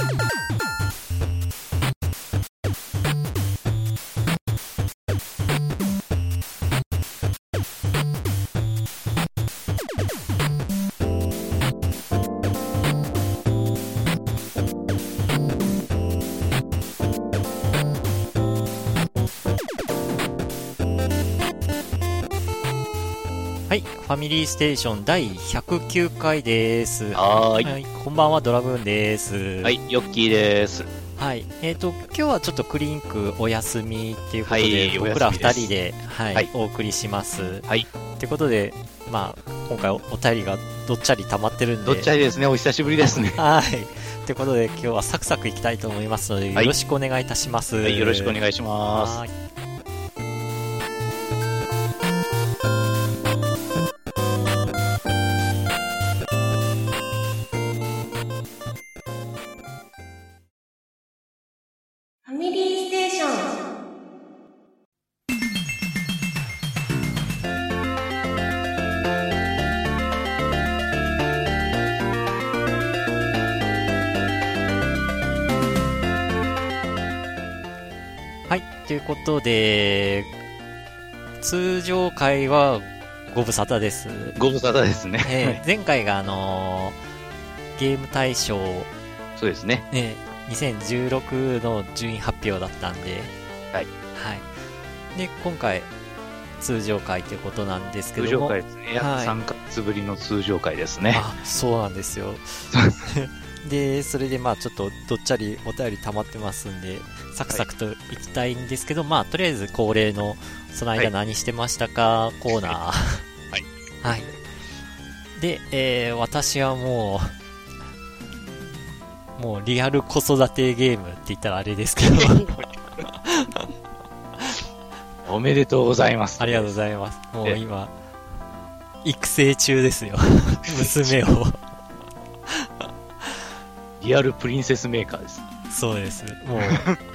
Thank you. ァミリーステーション第109回です。はい。こんばんは、ドラグーンです。はい、ヨッキーです。はい。えっ、ー、と、今日はちょっとクリンクお休みっていうことで、はい、僕ら二人で、はい、はい、お送りします。はい。ってことで、まあ、今回お便りがどっちゃり溜まってるんで。どっちゃりですね、お久しぶりですね。はい。ということで、今日はサクサクいきたいと思いますので、よろしくお願いいたします。はい、よろしくお願いします。ことで、通常回はご無沙汰です。ご無沙汰ですね。えー、前回があのー、ゲーム大賞、そうですね。ね、2016の順位発表だったんで、はい。はい。で、今回、通常回ということなんですけども。通常回ですね。約3ヶ月ぶりの通常回ですね。あ、そうなんですよ。で、それでまあちょっとどっちゃりお便り溜まってますんで、サクサクといきたいんですけど、はい、まあとりあえず恒例の、その間何してましたか、はい、コーナー。はい。はい。で、えー、私はもう、もうリアル子育てゲームって言ったらあれですけど おめでとうございます。ありがとうございます。もう今、育成中ですよ。娘をリアルプリンセスメーカーです。そうです。もう、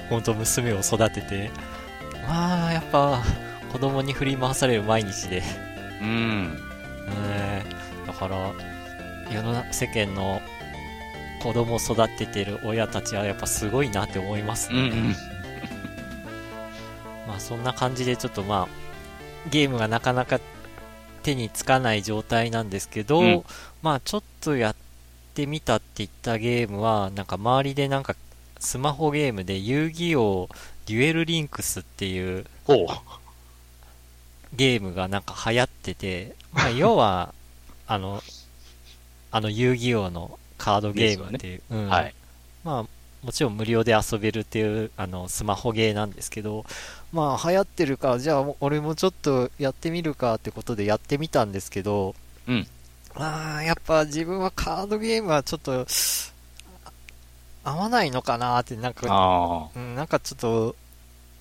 本当娘を育てて、まあ、やっぱ、子供に振り回される毎日で。うん。えだから、世の世間の子供を育ててる親たちはやっぱすごいなって思いますね。うん、うん、まあそんな感じでちょっとまあ、ゲームがなかなか手につかない状態なんですけど、うん、まあちょっとやっってみたって言ったゲームは、なんか周りでなんかスマホゲームで遊戯王デュエルリンクスっていうゲームがなんか流行ってて、まあ要は、あの、あの遊戯王のカードゲームっていう、ね、うん、はい。まあもちろん無料で遊べるっていうあのスマホゲーなんですけど、まあ流行ってるから、じゃあ俺もちょっとやってみるかってことでやってみたんですけど、うん。ああ、やっぱ自分はカードゲームはちょっと、合わないのかなって、なんか、うん、なんかちょっと、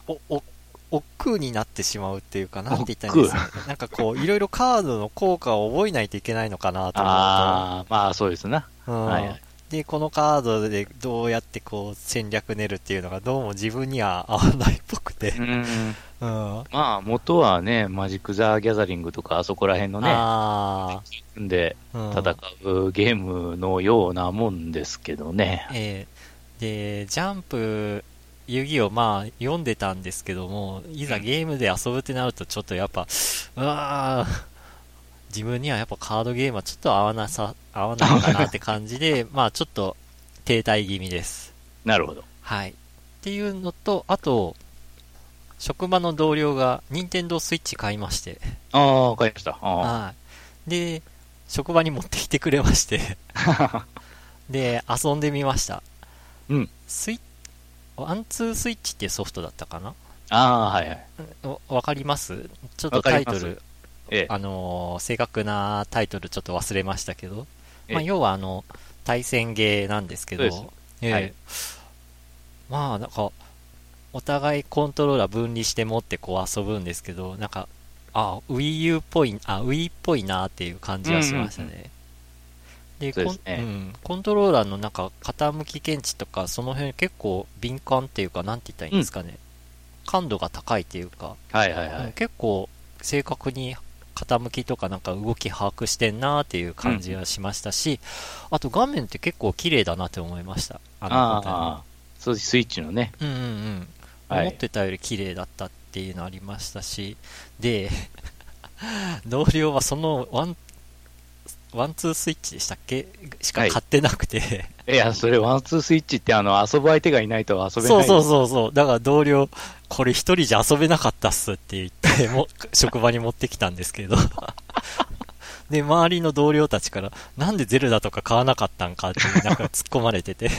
お、お、億劫になってしまうっていうか、なんて言ったらいいんですか、ね、なんかこう、いろいろカードの効果を覚えないといけないのかなと思うと。ああ、まあそうですな。うん、はい、で、このカードでどうやってこう戦略練るっていうのがどうも自分には合わないっぽくて。うん。うん、まあ元はね、マジック・ザ・ギャザリングとかあそこら辺のね、あで戦うゲームのようなもんですけどね。えー、で、ジャンプ、遊戯をまあ読んでたんですけども、いざゲームで遊ぶってなるとちょっとやっぱ、うわー、自分にはやっぱカードゲームはちょっと合わなさ、合わないかなって感じで、まあちょっと停滞気味です。なるほど。はい。っていうのと、あと、職場の同僚が任天堂スイッチ買いまして。ああ、買いました。はい。で、職場に持ってきてくれまして で、遊んでみました。うん。スイッ、ワンツースイッチってソフトだったかな？ああ、はいはい。わかります？ちょっとタイトル、ええ、あのー、正確なタイトルちょっと忘れましたけど、ええ、まあ、要はあの、対戦ゲーなんですけど、ええ、はい、まあ、なんか、お互いコントローラー分離して持ってこう遊ぶんですけど、なんか、あ、Wii U っぽい、あ、Wii っぽいなっていう感じはしましたね。で、コン、うん、コントローラーのなんか傾き検知とか、その辺結構敏感っていうか、なんて言ったらいいんですかね。うん、感度が高いっていうか、はいはいはい。結構正確に傾きとかなんか動き把握してんなっていう感じがしましたし、うん、あと画面って結構綺麗だなって思いました。あのあそうスイッチのね。うんうんうん。思ってたより綺麗だったっていうのありましたし、で、同僚はそのワン、ワンツースイッチでしたっけ？しか買ってなくて、はい、いや、それワンツースイッチってあの、遊ぶ相手がいないと遊べない。そうそうそうそう。だから同僚、これ一人じゃ遊べなかったっすって言って、も、職場に持ってきたんですけど。で、周りの同僚たちから、なんでゼルダとか買わなかったんかって、なんか突っ込まれてて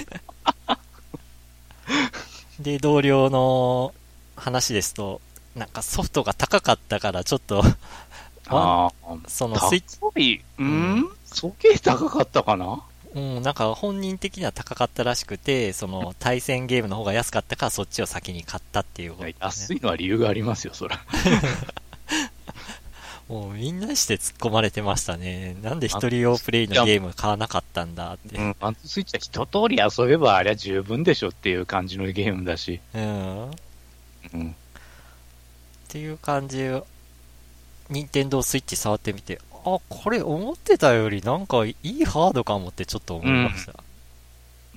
で、同僚の話ですと、なんかソフトが高かったからちょっと ああ、そのスイッチ。うん、そけ高かったかな？うん、なんか本人的には高かったらしくて、その対戦ゲームの方が安かったからそっちを先に買ったっていうこと、ね、安いのは理由がありますよ、そら。もうみんなして突っ込まれてましたね。なんで一人用プレイのゲーム買わなかったんだって。うん、パンツスイッチは一通り遊べばありゃ十分でしょっていう感じのゲームだし。うん。うん。っていう感じ任天堂スイッチ触ってみて、あ、これ思ってたよりなんかいいハードかもってちょっと思いました。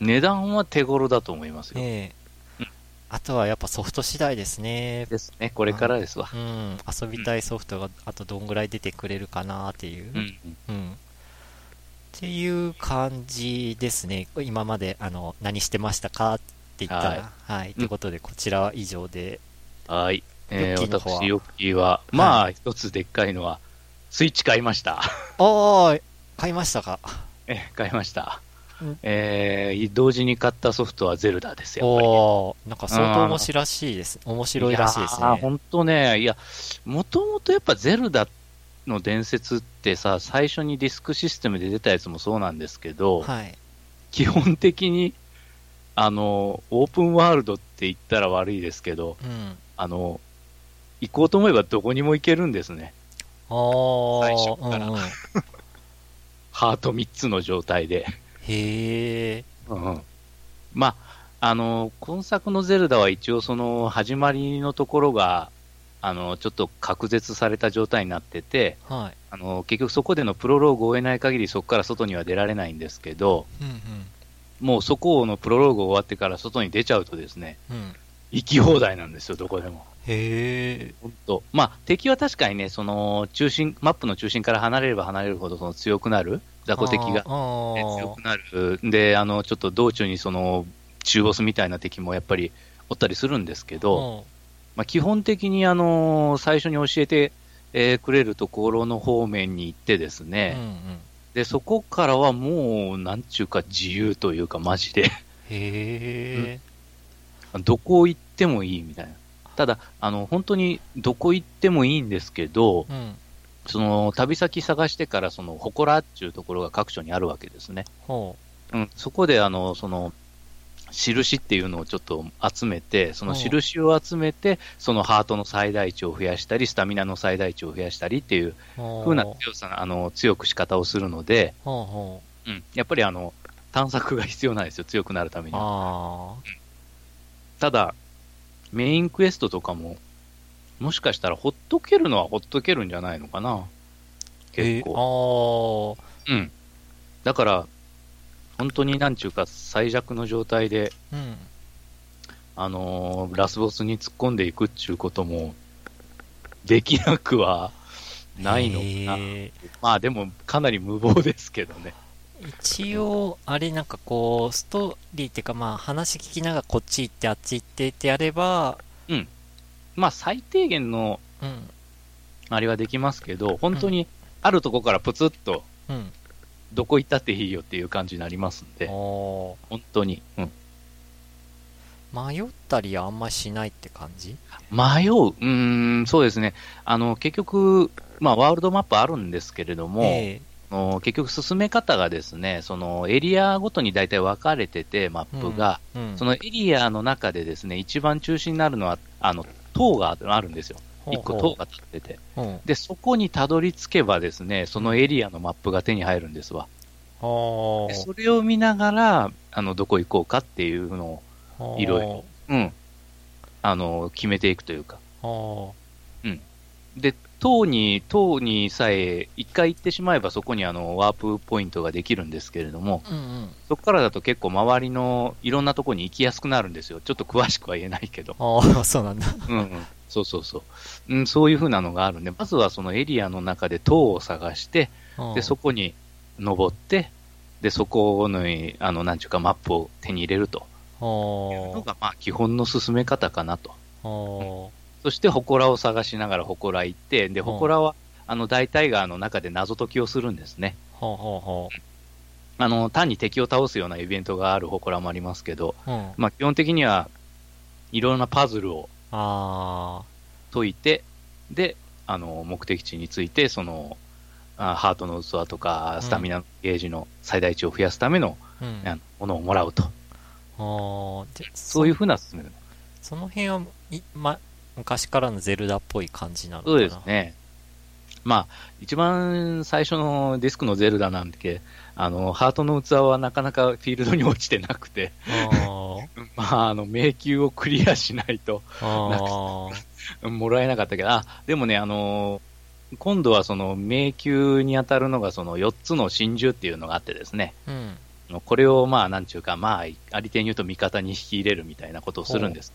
うん、値段は手頃だと思いますよ。ええー、あとはやっぱソフト次第ですね。ですね、これからですわ。うん、遊びたいソフトがあとどんぐらい出てくれるかなっていう。うん。うん、っていう感じですね。今まであの何してましたかって言ったら。はい。はい、ということで、こちらは以上で。はい。えー、私、ヨッキーは、まあ、一つでっかいのは、スイッチ買いました。ああ、買いましたか？え、買いました。えー、同時に買ったソフトはゼルダですよ。おなんか相当面白いらしいです。面白いらしいですね。本当ね、いや、もともとやっぱゼルダの伝説ってさ、最初にディスクシステムで出たやつもそうなんですけど、はい、基本的に、あの、オープンワールドって言ったら悪いですけど、うん、あの、行こうと思えばどこにも行けるんですね。最初から。うんうん、ハート3つの状態で。へえ。うん。まあ、あの、今作のゼルダは一応その始まりのところが、あの、ちょっと隔絶された状態になってて、はい、あの結局そこでのプロローグを終えない限りそこから外には出られないんですけど、うんうん、もうそこのプロローグ終わってから外に出ちゃうとですね、うん、行き放題なんですよ、どこでも。へえ。本当。まあ、敵は確かにね、その、中心、マップの中心から離れれば離れるほど、その強くなる、雑魚敵が、強くなる。で、あの、ちょっと道中にその、中ボスみたいな敵もやっぱりおったりするんですけど、まあ、基本的にあの、最初に教えて、えー、くれるところの方面に行ってですね、うんうん、で、そこからはもう、なんちゅうか自由というか、マジで。へえ、うん。どこ行ってもいいみたいな。ただ、あの、本当にどこ行ってもいいんですけど、うん、その、旅先探してから、その、祠っていうところが各所にあるわけですね。う。ん、そこで、あの、その、印っていうのをちょっと集めて、その印を集めて、そのハートの最大値を増やしたり、スタミナの最大値を増やしたりっていう風な強さ、あの、強く仕方をするので、うん、やっぱりあの、探索が必要なんですよ、強くなるためには。うん、ただ、メインクエストとかも、もしかしたらほっとけるのはほっとけるんじゃないのかな？結構。えー、うん。だから、本当になんちゅうか最弱の状態で、うん、あのー、ラスボスに突っ込んでいくっちゅうことも、できなくはないのかな？まあでも、かなり無謀ですけどね。一応、あれなんかこう、ストーリーっていうかまあ話聞きながらこっち行ってあっち行ってってやれば、うん。まあ最低限の、うん。あれはできますけど、本当にあるとこからプツッと、うん。どこ行ったっていいよっていう感じになりますんで、本当に。うん。迷ったりあんましないって感じ？迷ううん、そうですね。あの、結局、まあワールドマップあるんですけれども、えー結局進め方がですね、そのエリアごとに大体分かれてて、マップが、うんうん、そのエリアの中でですね、一番中心になるのは、あの、塔があるんですよ。一個塔が立ってて。で、そこにたどり着けばですね、そのエリアのマップが手に入るんですわ。でそれを見ながら、あの、どこ行こうかっていうのを、いろいろ、うん、あの、決めていくというか。うん。で、塔に、塔にさえ、一回行ってしまえばそこにあのワープポイントができるんですけれども、うんうん、そこからだと結構周りのいろんなところに行きやすくなるんですよ。ちょっと詳しくは言えないけど。ああ、そうなんだ。うん、うん。そうそうそう。うん、そういうふうなのがあるんで、まずはそのエリアの中で塔を探して、で、そこに登って、で、そこの、あの、なんちゅうかマップを手に入れると。いうのが、まあ、基本の進め方かなと。そして、祠を探しながら祠行って、で、祠は、あの、大体が、あの、中で謎解きをするんですね。ほうほうほう。あの、単に敵を倒すようなイベントがある祠もありますけど、うん、まあ、基本的には、いろんなパズルを解いて、で、あの、目的地について、その、あハートの器とか、スタミナゲージの最大値を増やすための、うん、ものをもらうと。あそういうふうな進め。その辺は、ま、昔からのゼルダっぽい感じなのかな。そうですね。まあ、一番最初のディスクのゼルダなんて、あの、ハートの器はなかなかフィールドに落ちてなくて、まあ、あの、迷宮をクリアしないと、もらえなかったけど、あ、でもね、あの、今度はその迷宮に当たるのがその4つの真珠っていうのがあってですね、うん、これをまあ、なんちゅうか、まあ、ありてに言うと味方に引き入れるみたいなことをするんです。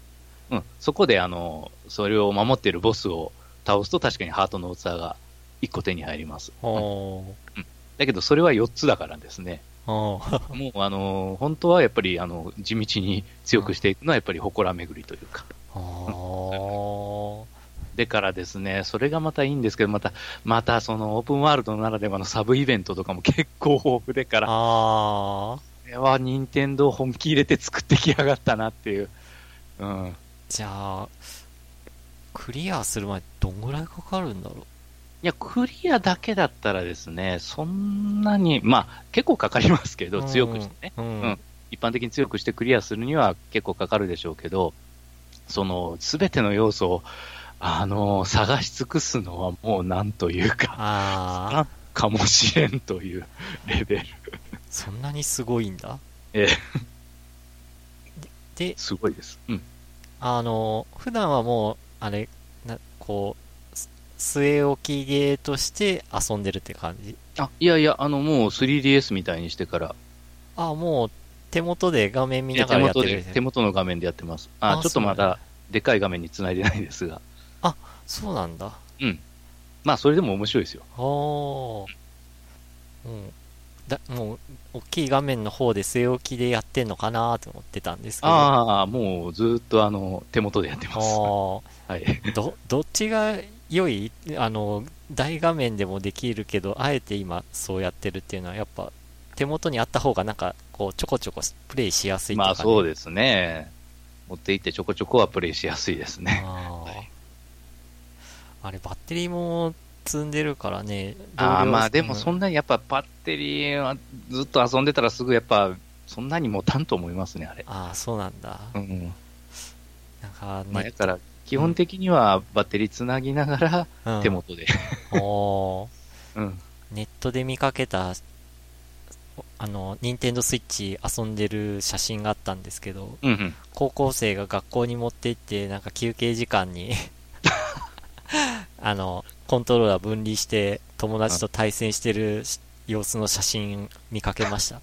うん、そこで、あの、それを守っているボスを倒すと確かにハートの器が1個手に入ります。うん、だけど、それは4つだからですね。もう、あの、本当はやっぱり、あの、地道に強くしていくのはやっぱり祠巡りというか。でからですね、それがまたいいんですけど、また、またそのオープンワールドならではのサブイベントとかも結構豊富でから。これは任天堂本気入れて作ってきやがったなっていう。うん。じゃあ、クリアする前どんぐらいかかるんだろう？いや、クリアだけだったらですね、そんなに、まあ、結構かかりますけど、強くしてね、うん、うん。一般的に強くしてクリアするには結構かかるでしょうけど、その、すべての要素をあの、探し尽くすのはもうなんというか、あかもしれんというレベル。そんなにすごいんだ？ええ。で、すごいです。うん。あの、普段はもう、あれ、なこう、据え置きゲーとして遊んでるって感じ？あ、いやいや、あの、もう 3DS みたいにしてから。あ、もう手元で画面見ながらやってる、手元で、手元の画面でやってます。あ、あちょっとまだ、でかい画面につないでないですが。あ、そうなんだ。うん。まあ、それでも面白いですよ。ああ。うん。だもう、大きい画面の方で据え置きでやってんのかなと思ってたんですけど。ああ、もうずっとあの、手元でやってます。はい。ど、どっちが良い？あの、大画面でもできるけど、あえて今そうやってるっていうのは、やっぱ、手元にあった方がなんか、こう、ちょこちょこプレイしやすいとか、ね、まあそうですね。持っていってちょこちょこはプレイしやすいですね。はいあれ、バッテリーも積んでるからね。ああ、まあでもそんなにやっぱバッテリーはずっと遊んでたらすぐやっぱ、そんなに持たんと思いますね、あれ。ああ、そうなんだ。うん。なんか、ね、まあ、だから、基本的にはバッテリーつなぎながら、手元で。うん、おうん。ネットで見かけた、あの、ニンテンドスイッチ遊んでる写真があったんですけど、うんうん、高校生が学校に持って行って、なんか休憩時間に あの、コントローラー分離して友達と対戦してる様子の写真見かけました。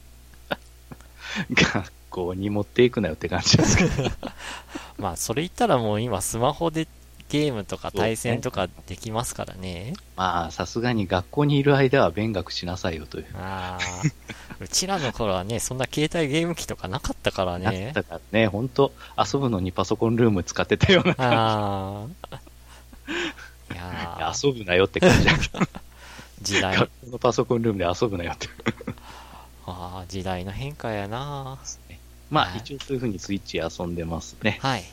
学校に持っていくなよって感じですけど。まあ、それ言ったらもう今スマホでゲームとか対戦とかできますからね。ねまあ、さすがに学校にいる間は勉学しなさいよという。ああ。うちらの頃はね、そんな携帯ゲーム機とかなかったからね。なかったからね、本当遊ぶのにパソコンルーム使ってたような感じ。ああ。いや遊ぶなよって感じだ。時代。学校のパソコンルームで遊ぶなよって。ああ、時代の変化やなまあ、はい、一応そういうふうにスイッチ遊んでますね。はい。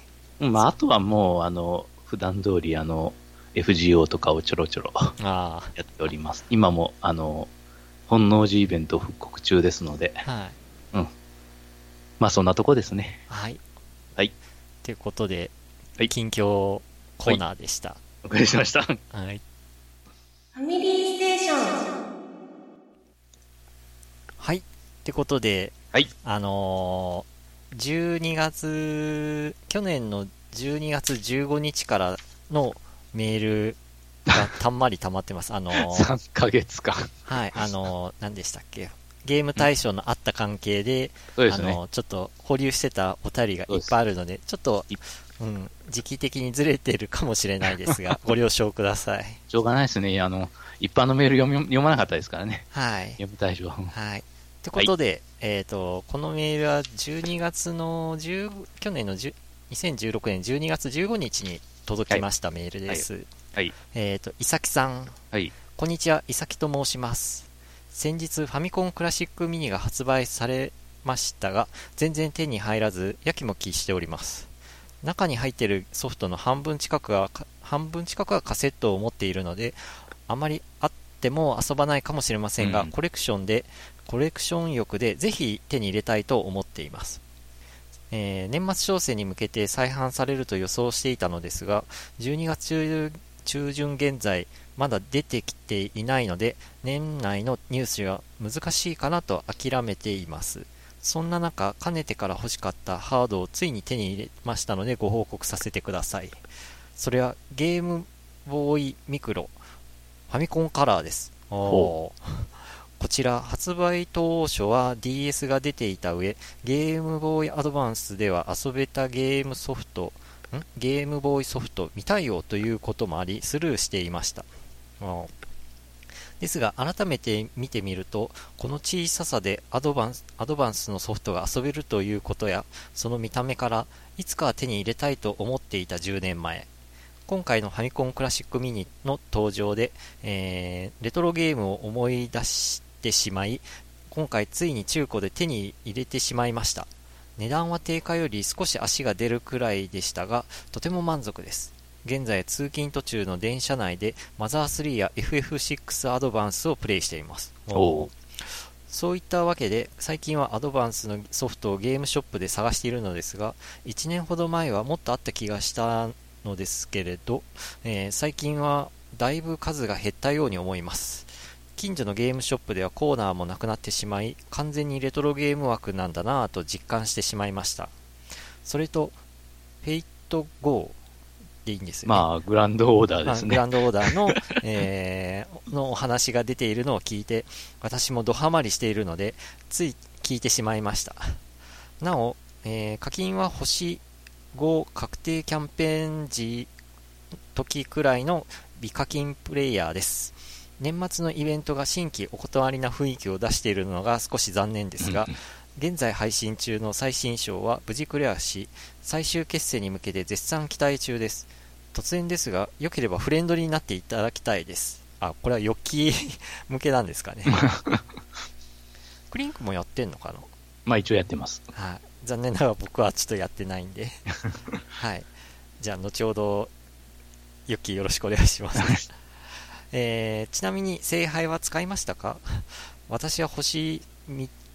まあ、あとはもう、あの、普段通り、あの、FGO とかをちょろちょろやっております。今も、あの、本能寺イベント復刻中ですので、はい。うん。まあ、そんなとこですね。はい。はい。ということで、はい、近況コーナーでした。りしました。はい。ファミリーステーション。はい。ってことで、はい。あのー、12月、去年の12月15日からのメールがたんまり溜まってます。あのー、3ヶ月間。はい、あのー、何でしたっけ？ゲーム対象のあった関係で、うん、あの、ちょっと保留してたお便りがいっぱいあるので、ちょっと、うん、時期的にずれてるかもしれないですが、ご了承ください。しょうがないですね。あの、一般のメール読み読まなかったですからね。はい。読む対象。はい。ってことで、はい、えっ、ー、と、このメールは12月の10、去年の10 2016年12月15日に届きましたメールです。はい。はい、えっ、ー、と、いさきさん。はい。こんにちは、いさきと申します。先日ファミコンクラシックミニが発売されましたが、全然手に入らず、やきもきしております。中に入っているソフトの半分近くは、半分近くはカセットを持っているので、あまりあっても遊ばないかもしれませんが、うん、コレクションで、コレクション欲でぜひ手に入れたいと思っています。えー、年末商戦に向けて再販されると予想していたのですが、12月中旬現在、まだ出てきていないので、年内のニュースが難しいかなと諦めています。そんな中、かねてから欲しかったハードをついに手に入れましたのでご報告させてください。それはゲームボーイミクロ、ファミコンカラーです。こちら、発売当初は DS が出ていた上、ゲームボーイアドバンスでは遊べたゲームソフト、ん？ゲームボーイソフト未対応ということもあり、スルーしていました。ですが、改めて見てみると、この小ささでアドバンスアドバンスのソフトが遊べるということや、その見た目から、いつかは手に入れたいと思っていた10年前。今回のファミコンクラシックミニの登場で、えー、レトロゲームを思い出してしまい、今回ついに中古で手に入れてしまいました。値段は定価より少し足が出るくらいでしたが、とても満足です。現在通勤途中の電車内でマザー3や FF6 アドバンスをプレイしています。そういったわけで最近はアドバンスのソフトをゲームショップで探しているのですが1年ほど前はもっとあった気がしたのですけれど、えー、最近はだいぶ数が減ったように思います。近所のゲームショップではコーナーもなくなってしまい完全にレトロゲーム枠なんだなぁと実感してしまいました。それとフェイト GO でいいんですよ、ね、まあ、グランドオーダーですね。グランドオーダーの、えー、のお話が出ているのを聞いて、私もドハマりしているので、つい聞いてしまいました。なお、えー、課金は星5確定キャンペーン時時くらいの美課金プレイヤーです。年末のイベントが新規お断りな雰囲気を出しているのが少し残念ですが、現在配信中の最新章は無事クリアし、最終決戦に向けて絶賛期待中です。突然ですが、良ければフレンドリーになっていただきたいです。あ、これはヨッキー向けなんですかね。クリンクもやってんのかな？まあ一応やってます。はい。残念ながら僕はちょっとやってないんで はい。じゃあ、後ほど、ヨッキーよろしくお願いします、えー、ちなみに、聖杯は使いましたか？私は星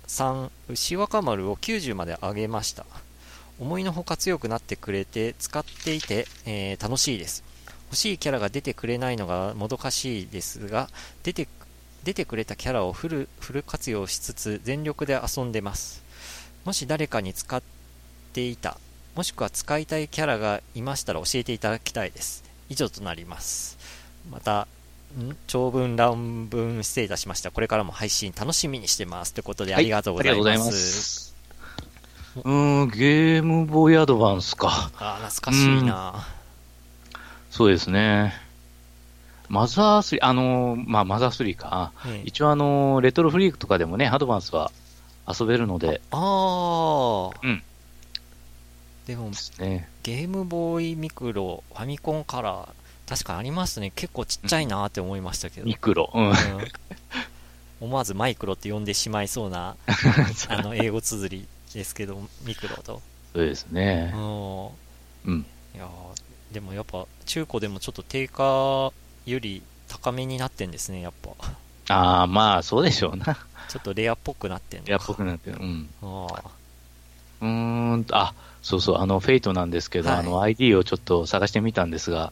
3、牛若丸を90まで上げました。思いのほか強くなってくれて使っていて、えー、楽しいです。欲しいキャラが出てくれないのがもどかしいですが、出て、出てくれたキャラをフル、フル活用しつつ全力で遊んでます。もし誰かに使っていた、もしくは使いたいキャラがいましたら教えていただきたいです。以上となります。また、長文乱文失礼いたしました。これからも配信楽しみにしてます。ということでありがとうございます。うん、ゲームボーイアドバンスか。ああ、懐かしいな、うん、そうですね。マザー3、あのー、まあ、マザー3か。ええ、一応あのー、レトロフリークとかでもね、アドバンスは遊べるので。ああ。うん。でも、ね、ゲームボーイミクロ、ファミコンカラー、確かありますね。結構ちっちゃいなって思いましたけど。ミクロ。うん。うん、思わずマイクロって呼んでしまいそうな、あの、英語綴りですけど、ミクロと。そうですね。うん。いやでもやっぱ中古でもちょっと定価より高めになってんですね、やっぱ。ああ、まあそうでしょうな。ちょっとレアっぽくなってんのレアっぽくなってる。うん。ああ。うーん、あ、そうそう、あの、フェイトなんですけど、はい、あの、ID をちょっと探してみたんですが、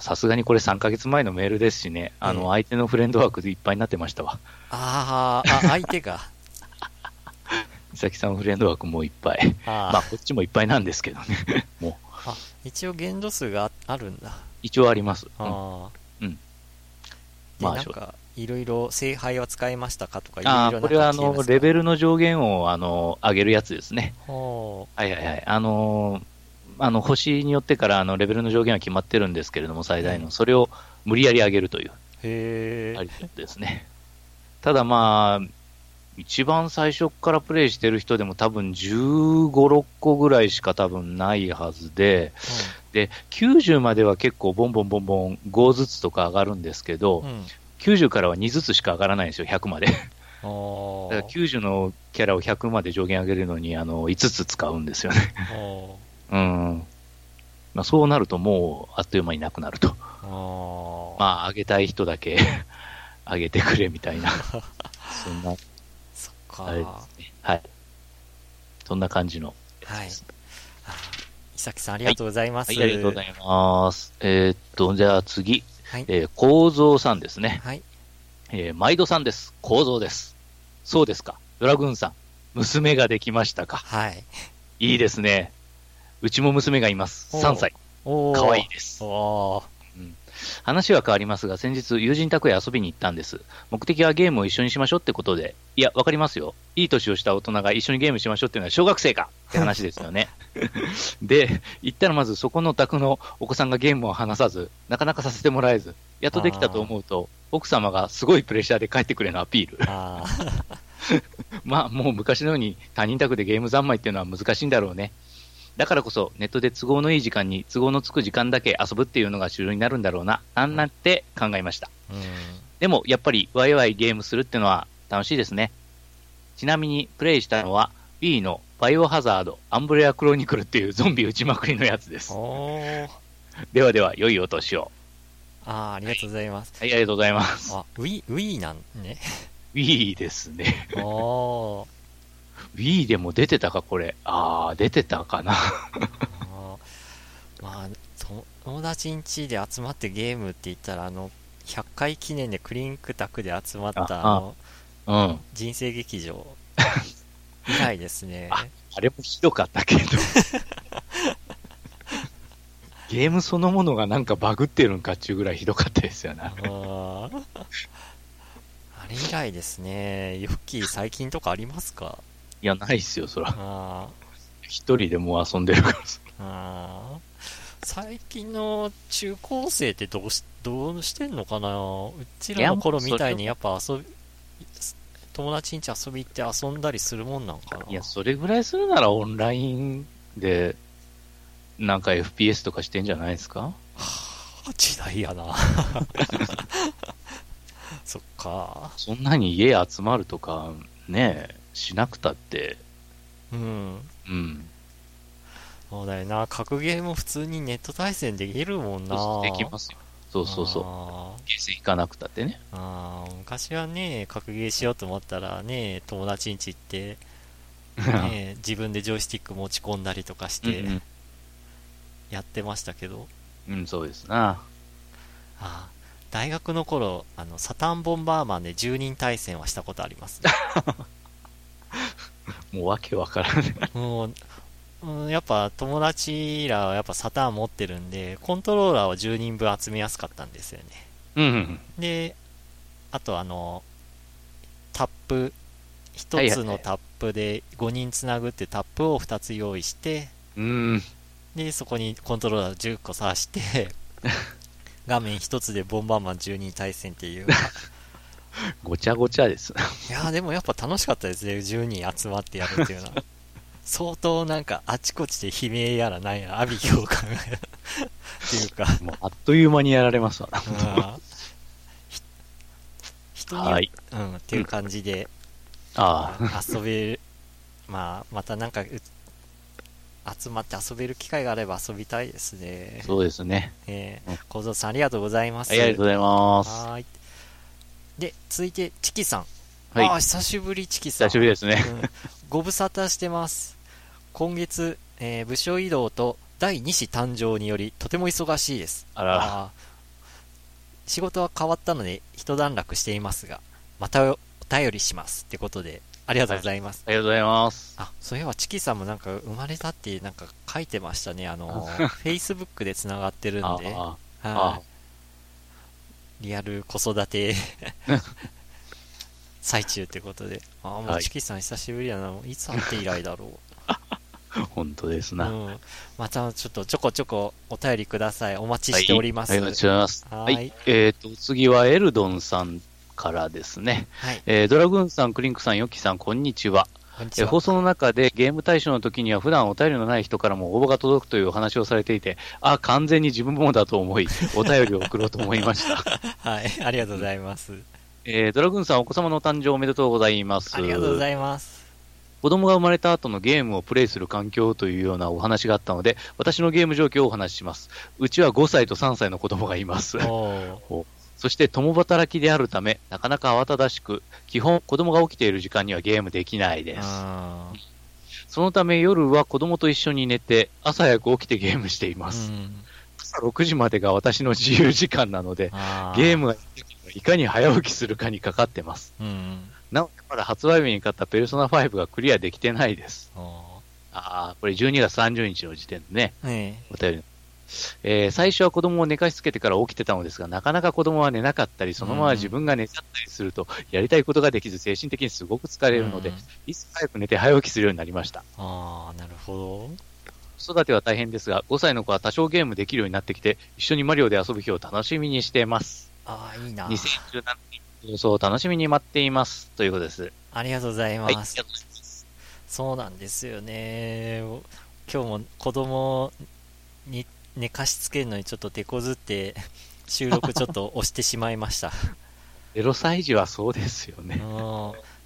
さすがにこれ3ヶ月前のメールですしね、あの、相手のフレンドワークでいっぱいになってましたわ。ああ、相手が。美咲さんフレンド枠もいっぱい。あまあ、こっちもいっぱいなんですけどね。もう。あ、一応限度数があるんだ。一応あります。あうん。まあ、なんか、いろいろ聖杯は使いましたかとか、いろいろこれはあの、レベルの上限をあの上げるやつですね。はいはいはい。あの、あの星によってからあのレベルの上限は決まってるんですけれども、最大の、それを無理やり上げるという、へありですね。ただまあ、一番最初からプレイしてる人でも多分15、6個ぐらいしか多分ないはずで、うん、で、90までは結構ボンボンボンボン5ずつとか上がるんですけど、うん、90からは2ずつしか上がらないんですよ、100まで。だから90のキャラを100まで上限上げるのにあの5つ使うんですよね。うん。まあ、そうなるともうあっという間になくなると。まあ、上げたい人だけ上げてくれみたいな。そんな。か。はい。そんな感じの。はい。伊崎さんありがとうございます。はい、はい、ありがとうございます。えー、っと、じゃあ次。はい、えー、構造さんですね。はい。えー、毎度さんです。構造です。そうですか。ドラグーンさん。娘ができましたか。はい。いいですね。うちも娘がいます。3歳。かわいいです。話は変わりますが、先日、友人宅へ遊びに行ったんです。目的はゲームを一緒にしましょうってことで、いや、わかりますよ。いい年をした大人が一緒にゲームしましょうっていうのは小学生かって話ですよね。で、行ったらまずそこの宅のお子さんがゲームを話さず、なかなかさせてもらえず、やっとできたと思うと、奥様がすごいプレッシャーで帰ってくれのアピール。まあ、もう昔のように他人宅でゲーム三昧っていうのは難しいんだろうね。だからこそ、ネットで都合のいい時間に都合のつく時間だけ遊ぶっていうのが主流になるんだろうな、なんなって考えました。でも、やっぱりワイワイゲームするっていうのは楽しいですね。ちなみに、プレイしたのは B のバイオハザード、アンブレアクロニクルっていうゾンビ打ちまくりのやつです。ではでは、良いお年を。ああ、ありがとうございます。はい、ありがとうございます。あ、ウィ、ウィなんね。ウィですね。おー。Wii でも出てたか、これ。ああ、出てたかな まあ、友達ん家で集まってゲームって言ったら、あの、100回記念でクリンクタクで集まった、あの、うん、人生劇場 以来ですねあ。あれもひどかったけど。ゲームそのものがなんかバグってるんかっちゅうぐらいひどかったですよね。あれ以来ですね。ヨッキー最近とかありますか？いや、ないっすよ、そら。一人でもう遊んでるからあ最近の中高生ってどうし、どうしてんのかな？うちらの頃みたいにやっぱ遊び、友達ん家遊び行って遊んだりするもんなんかな？いや、それぐらいするならオンラインで、なんか FPS とかしてんじゃないですか？はあ、時代やな。そっか。そんなに家集まるとか、ねえ。しなくたって、うん。うん。そうだよな。格ゲーも普通にネット対戦できるもんな。できますよ。そうそうそう。ゲーセン行かなくたってね。ああ、昔はね、格ゲーしようと思ったらね、友達ん家行って、ね、自分でジョイスティック持ち込んだりとかして、やってましたけど。うん、そうですな。ああ、大学の頃、あの、サタンボンバーマンで10人対戦はしたことあります、ね。もうわけわからない。もう、うん、やっぱ友達らはやっぱサターン持ってるんで、コントローラーを10人分集めやすかったんですよね。うん、で、あとあの、タップ、1つのタップで5人つなぐってタップを2つ用意して、うん、で、そこにコントローラー10個挿して 画面1つでボンバーマン10人対戦っていう ごちゃごちゃです。いやでもやっぱ楽しかったですね。10人集まってやるっていうのは。相当なんかあちこちで悲鳴やらなんやら、阿鼻教官がっていうかもうあっという間にやられますわ。人に、はい、うん、っていう感じで、うん、あ遊べる、まあ、またなんか、集まって遊べる機会があれば遊びたいですね。そうですね。えー、小僧さんありがとうございます。ありがとうございます。はい。で、続いて、チキさん。はい、ああ、久しぶり、チキさん。久しぶりですね。うん、ご無沙汰してます。今月、えー、部署移動と第2子誕生により、とても忙しいです。あら。仕事は変わったので、一段落していますが、またお便りします。ってことで、ありがとうございます。はい、ありがとうございます。あ、そういえば、チキさんもなんか生まれたってなんか書いてましたね。あの、Facebook で繋がってるんで。はい。リアル子育て最中ってことで。ああ、もうチキさん久しぶりやな。いつ会って以来だろう。本当ですな。うん。またちょっとちょこちょこお便りください。お待ちしております。はい、ありがとうございます。はい。えっ、ー、と、次はエルドンさんからですね。はい。えー、ドラグーンさん、クリンクさん、ヨッキさん、こんにちは。え放送の中でゲーム対象の時には普段お便りのない人からも応募が届くというお話をされていて、あ、完全に自分もだと思い、お便りを送ろうと思いました。はい、ありがとうございます。えー、ドラグーンさん、お子様の誕生おめでとうございます。ありがとうございます。子供が生まれた後のゲームをプレイする環境というようなお話があったので、私のゲーム状況をお話しします。うちは5歳と3歳の子供がいます。そして共働きであるため、なかなか慌ただしく、基本子供が起きている時間にはゲームできないです。そのため夜は子供と一緒に寝て、朝早く起きてゲームしています。朝6時までが私の自由時間なので、ゲームがいかに早起きするかにかかってます。なお、まだ発売日に買ったペルソナ5がクリアできてないです。ああ、これ12月30日の時点でね、お便りえー、最初は子供を寝かしつけてから起きてたのですが、なかなか子供は寝なかったり、そのまま自分が寝ちゃったりすると、やりたいことができず、精神的にすごく疲れるので、いつ早く寝て早起きするようになりました。ああ、なるほど。子育ては大変ですが、5歳の子は多少ゲームできるようになってきて、一緒にマリオで遊ぶ日を楽しみにしています。ああ、いいな。2017年放送を楽しみに待っています。ということです。ありがとうございます。はい、そうなんですよね。今日も子供に寝かしつけるのにちょっと手こずって収録ちょっと押してしまいました 0歳児はそうですよね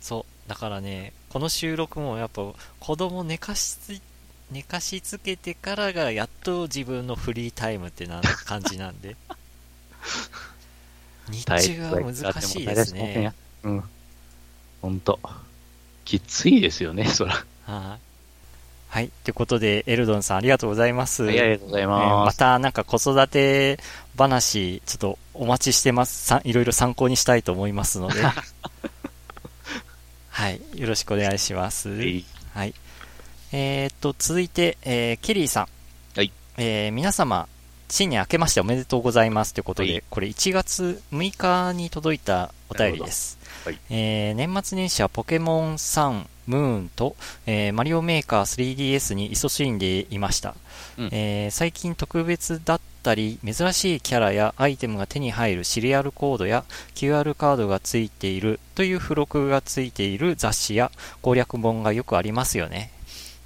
そうだからねこの収録もやっぱ子供寝かしつ寝かしつけてからがやっと自分のフリータイムってな感じなんで日中は難しいですねうん本当きついですよねそらはい、あ、はい。ということで、エルドンさんありがとうございます。はい、ありがとうございます。えー、またなんか子育て話、ちょっとお待ちしてます。さいろいろ参考にしたいと思いますので。はい。よろしくお願いします。はい。はい、えー、っと、続いて、えー、ケリーさん。はい。えー、皆様、新年明けましておめでとうございますということで、はい、これ1月6日に届いたお便りです。はい、えー、年末年始はポケモン3、ムーンと、えー、マリオメーカー 3DS に勤しんでいました、うん、えー、最近特別だったり珍しいキャラやアイテムが手に入るシリアルコードや QR カードがついているという付録がついている雑誌や攻略本がよくありますよね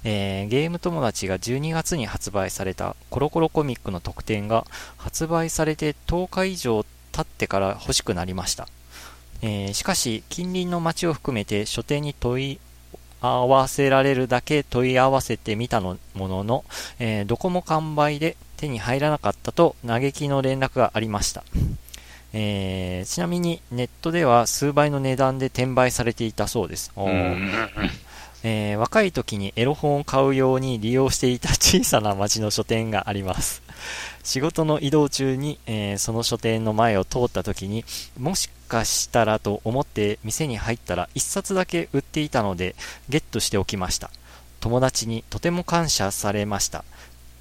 えー、ゲーム友達が12月に発売されたコロコロコミックの特典が発売されて10日以上経ってから欲しくなりました。えー、しかし、近隣の町を含めて書店に問い合わせられるだけ問い合わせてみたのものの、えー、どこも完売で手に入らなかったと嘆きの連絡がありました。えー、ちなみにネットでは数倍の値段で転売されていたそうです。えー、若い時にエロ本を買うように利用していた小さな町の書店があります。仕事の移動中に、えー、その書店の前を通った時にもしかしたらと思って店に入ったら1冊だけ売っていたのでゲットしておきました。友達にとても感謝されました。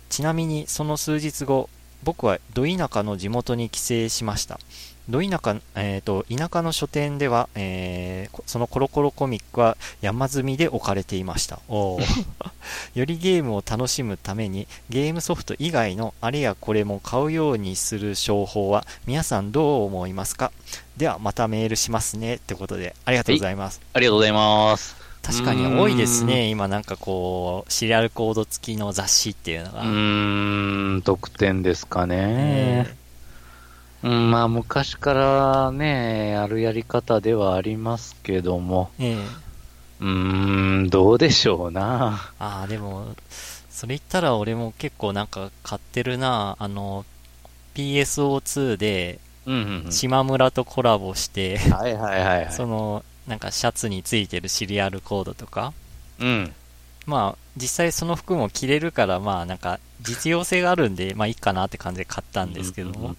ちなみにその数日後僕はど田舎の地元に帰省しました。ど田舎、えーと、田舎の書店では、えー、そのコロコロコミックは山積みで置かれていました。よりゲームを楽しむためにゲームソフト以外のあれやこれも買うようにする商法は皆さんどう思いますか？ではまたメールしますねってことでありがとうございます。ありがとうございます。確かに多いですね、今なんかこう、シリアルコード付きの雑誌っていうのが。うーん、特典ですかね。えーうん、まあ昔からね、あるやり方ではありますけども、ええ、うーん、どうでしょうな。ああ、でも、それ言ったら俺も結構なんか買ってるな、あの、PSO2 で、島村とコラボして、はいはいはい、はい、その、なんかシャツについてるシリアルコードとか、うん。まあ、実際その服も着れるから、まあなんか実用性があるんで、まあいいかなって感じで買ったんですけども、うんうんうん。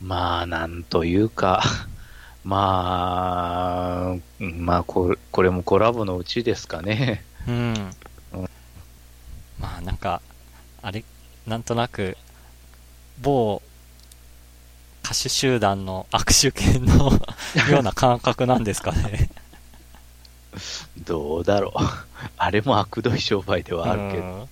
まあ、なんというか、まあ、まあこ、これもコラボのうちですかね。うん。うん、まあ、なんか、あれ、なんとなく、某歌手集団の握手券の ような感覚なんですかね。どうだろう。あれも悪どい商売ではあるけど。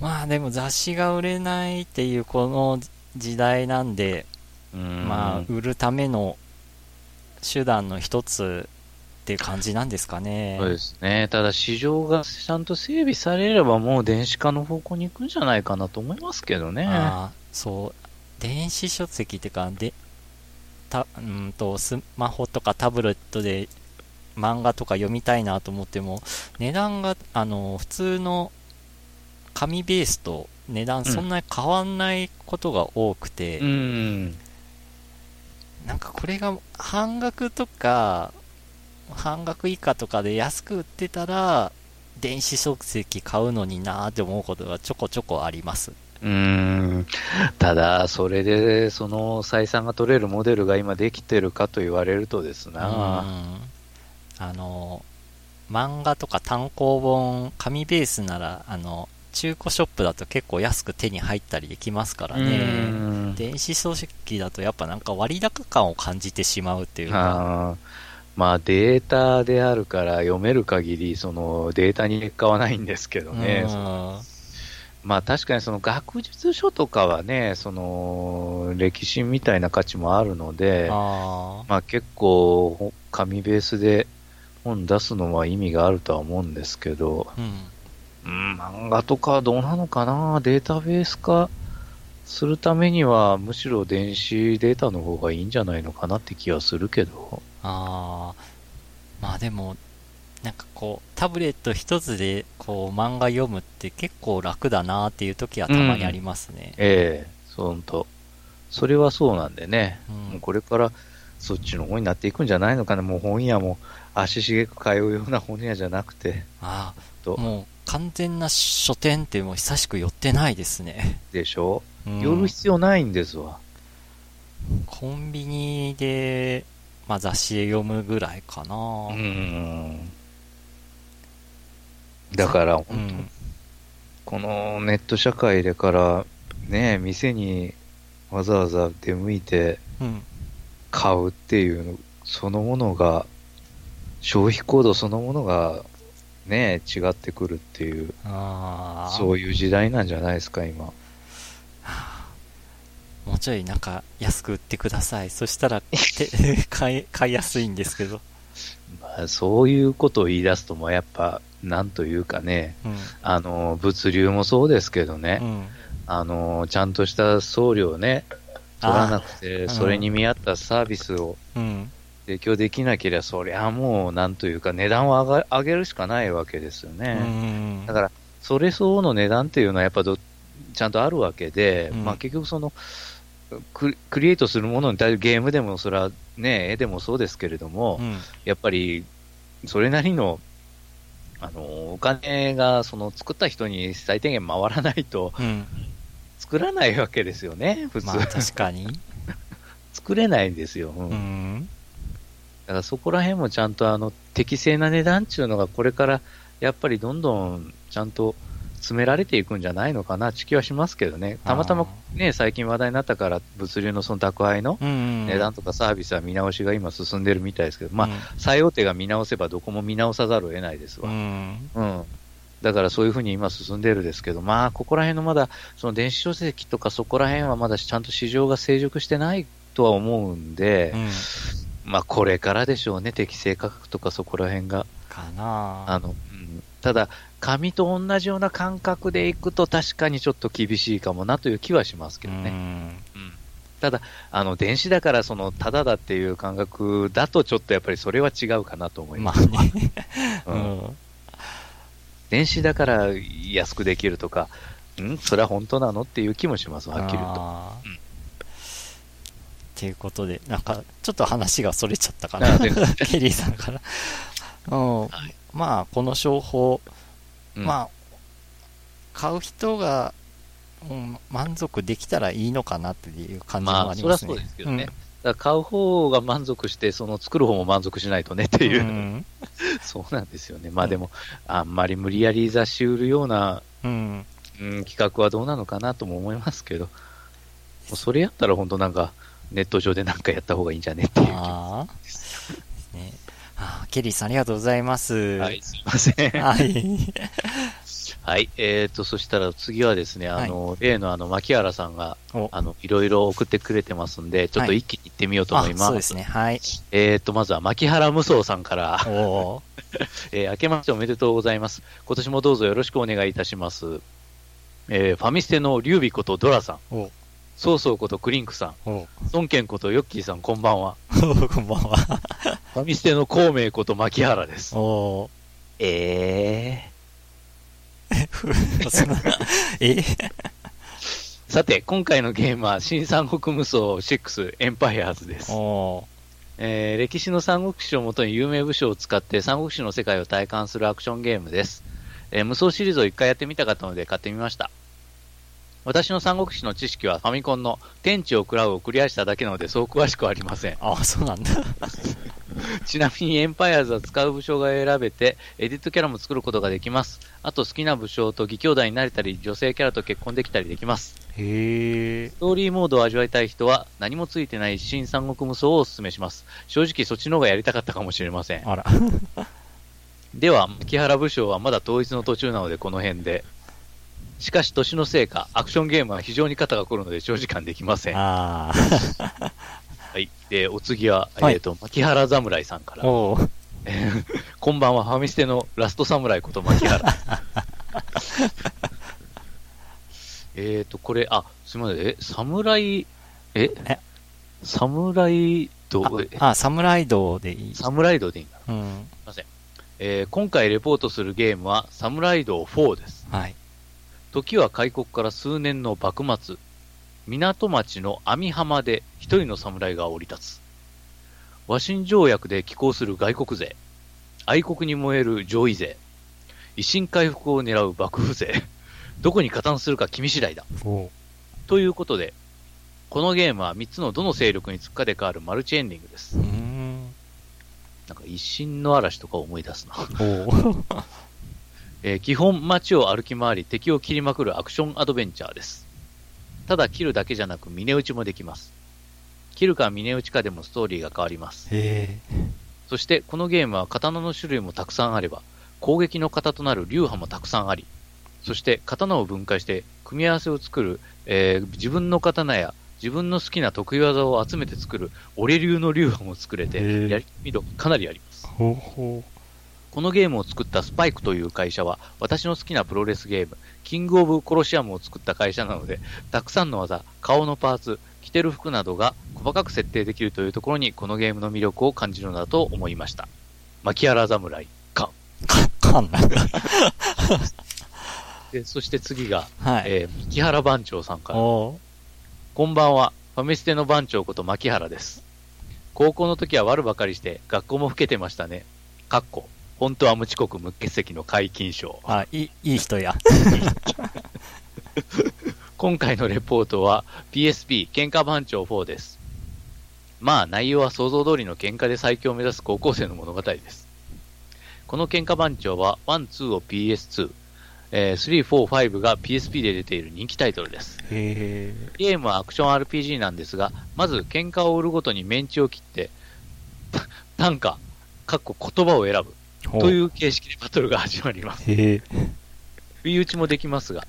まあでも雑誌が売れないっていうこの時代なんで、まあ売るための手段の一つっていう感じなんですかね。そうですね。ただ市場がちゃんと整備されればもう電子化の方向に行くんじゃないかなと思いますけどね。ああ、そう。電子書籍っていうか、で、た、うんと、スマホとかタブレットで漫画とか読みたいなと思っても、値段が、あの、普通の紙ベースと値段そんなに変わんないことが多くて、うん、なんかこれが半額とか、半額以下とかで安く売ってたら、電子書籍買うのになーって思うことがちょこちょこあります。うん。ただ、それで、その採算が取れるモデルが今できてるかと言われるとですな。あの、漫画とか単行本、紙ベースなら、あの、中古ショップだと結構安く手に入ったりできますからね。電子書籍だとやっぱなんか割高感を感じてしまうっていうか。まあデータであるから読める限りそのデータに結果はないんですけどね。まあ確かにその学術書とかはね、その歴史みたいな価値もあるので、あまあ結構紙ベースで本出すのは意味があるとは思うんですけど、うん、漫画とかはどうなのかな？データベース化するためにはむしろ電子データの方がいいんじゃないのかなって気はするけど。ああ、まあでも、なんかこう、タブレット一つでこう漫画読むって結構楽だなっていう時はたまにありますね。うん、ええー、ほんと。それはそうなんでね、うん、もうこれからそっちの方になっていくんじゃないのかな、もう本屋も足しげく通うような本屋じゃなくて。ああ、もう完全な書店ってもう久しく寄ってないですね。でしょ、うん、寄る必要ないんですわ。コンビニで、まあ、雑誌読むぐらいかな。うん。だから、本当、うん、このネット社会でから、ね、店にわざわざ出向いて買うっていうの、そのものが、消費行動そのものがね、違ってくるっていう、そういう時代なんじゃないですか、今。もうちょいなんか安く売ってください。そしたら 買い、買いやすいんですけど。まあ、そういうことを言い出すと、もうやっぱ、なんというかね、うん、あの、物流もそうですけどね、うん、あの、ちゃんとした送料ね、取らなくて、それに見合ったサービスを提供できなければ、そりゃもう、なんというか、値段を上げるしかないわけですよね。うん、だから、それ相応の値段っていうのはやっぱど、ちゃんとあるわけで、まあ結局その、クリエイトするものに対ゲームでも、それはね、絵でもそうですけれども、やっぱり、それなりのあの、お金がその作った人に最低限回らないと、うん、作らないわけですよね、普通。まあ、確かに。作れないんですよ。うん。うん、だからそこら辺もちゃんとあの、適正な値段っていうのがこれからやっぱりどんどんちゃんと詰められていくんじゃないのかな、地球はしますけどね、たまたまね、最近話題になったから、物流のその宅配の値段とかサービスは見直しが今進んでるみたいですけど、まあ、最大手が見直せばどこも見直さざるを得ないですわ。うん、うん。だからそういうふうに今進んでるですけど、まあ、ここら辺のまだ、その電子書籍とかそこら辺はまだちゃんと市場が成熟してないとは思うんで、うん、まあ、これからでしょうね、適正価格とかそこら辺が。かな。あの、うん、ただ、紙と同じような感覚でいくと確かにちょっと厳しいかもなという気はしますけどね。うん、ただ、あの、電子だからその、ただだっていう感覚だとちょっとやっぱりそれは違うかなと思います。まあね。うん、電子だから安くできるとか、ん？それは本当なの？っていう気もします、はっきりと。うん、っていうことで、なんか、ちょっと話がそれちゃったかな。ケリーさんから。うん、はい、まあ、この商法、まあ、買う人が、うん、満足できたらいいのかなっていう感じもありますね。まあ、そそうですけどね。うん、買う方が満足して、その作る方も満足しないとねっていう、うん、そうなんですよね。まあでも、あんまり無理やり雑誌売るような、うん、うん、企画はどうなのかなとも思いますけど。それやったら本当なんか、ネット上でなんかやった方がいいんじゃねっていうねあケリーさんありがとうございます。はい、すいません。はい。はい。えっ、ー、と、そしたら次はですね、あの、はい、例のあの、牧原さんが、あの、いろいろ送ってくれてますんで、ちょっと一気に行ってみようと思います。はい、そうですね。はい。えっ、と、まずは牧原無双さんから、お えー、明けましておめでとうございます。今年もどうぞよろしくお願いいたします。えー、ファミステの劉備ことドラさん。そうそうことクリンクさん。孫健ことヨッキーさん、こんばんは。こんばんは。ファミステの孔明こと牧原です。えー。えさて、今回のゲームは、新三国無双6エンパイアーズです。えー、歴史の三国志をもとに有名武将を使って三国志の世界を体感するアクションゲームです。えー、無双シリーズを一回やってみたかったので買ってみました。私の三国志の知識はファミコンの天地を食らうをクリアしただけなのでそう詳しくはありません。ああ、そうなんだ。ちなみにエンパイアーズは使う武将が選べて、エディットキャラも作ることができます。あと好きな武将と義兄弟になれたり、女性キャラと結婚できたりできます。へストーリーモードを味わいたい人は、何もついてない新三国無双をお勧めします。正直そっちの方がやりたかったかもしれません。あら。では、木原武将はまだ統一の途中なのでこの辺で。しかし年のせいか、アクションゲームは非常に肩が凝るので長時間できません。あはい。で、お次は、はい、えっ、ー、と、牧原侍さんから。こんばんは、ファミステのラスト侍こと牧原。えっと、これ、あ、すみません、え、侍、ええ侍道あ、あ、侍道でいい侍道でいいんだ。うん。すみません。えー、今回レポートするゲームは、侍道4です。はい。時は開国から数年の幕末。港町の網浜で一人の侍が降り立つ。和親条約で寄港する外国勢。愛国に燃える上位勢。維新回復を狙う幕府勢。どこに加担するか君次第だ。ということで、このゲームは3つのどの勢力につくかで変わるマルチエンディングです。なんか一心の嵐とか思い出すなえー、基本街を歩き回り敵を切りまくるアクションアドベンチャーです。ただ切るだけじゃなく、峰打ちもできます。切るか峰打ちかでもストーリーが変わります。そして、このゲームは刀の種類もたくさんあれば、攻撃の型となる流派もたくさんあり、そして刀を分解して組み合わせを作る、えー、自分の刀や自分の好きな得意技を集めて作る俺流の流派も作れて、やりみ度かなりあります。ほうほうこのゲームを作ったスパイクという会社は、私の好きなプロレスゲーム、キングオブコロシアムを作った会社なので、たくさんの技、顔のパーツ、着てる服などが細かく設定できるというところに、このゲームの魅力を感じるのだと思いました。牧原侍、カン。カンなんだ。でそして次が、はい、えー、牧原番長さんから。こんばんは、ファミステの番長こと牧原です。高校の時は悪ばかりして、学校も老けてましたね。かっこ、本当は無遅刻無欠席の皆勤賞。あ、いい、いい人や。今回のレポートは PSP 喧嘩番長4です。まあ内容は想像通りの喧嘩で最強を目指す高校生の物語です。この喧嘩番長は1、2を PS2、えー、3、4、5が PSP で出ている人気タイトルです。ゲームはアクション RPG なんですが、まず喧嘩を売るごとにメンチを切って、単価、かっこ言葉を選ぶ。という形式でバトルが始まります。へ不意打ちもできますが、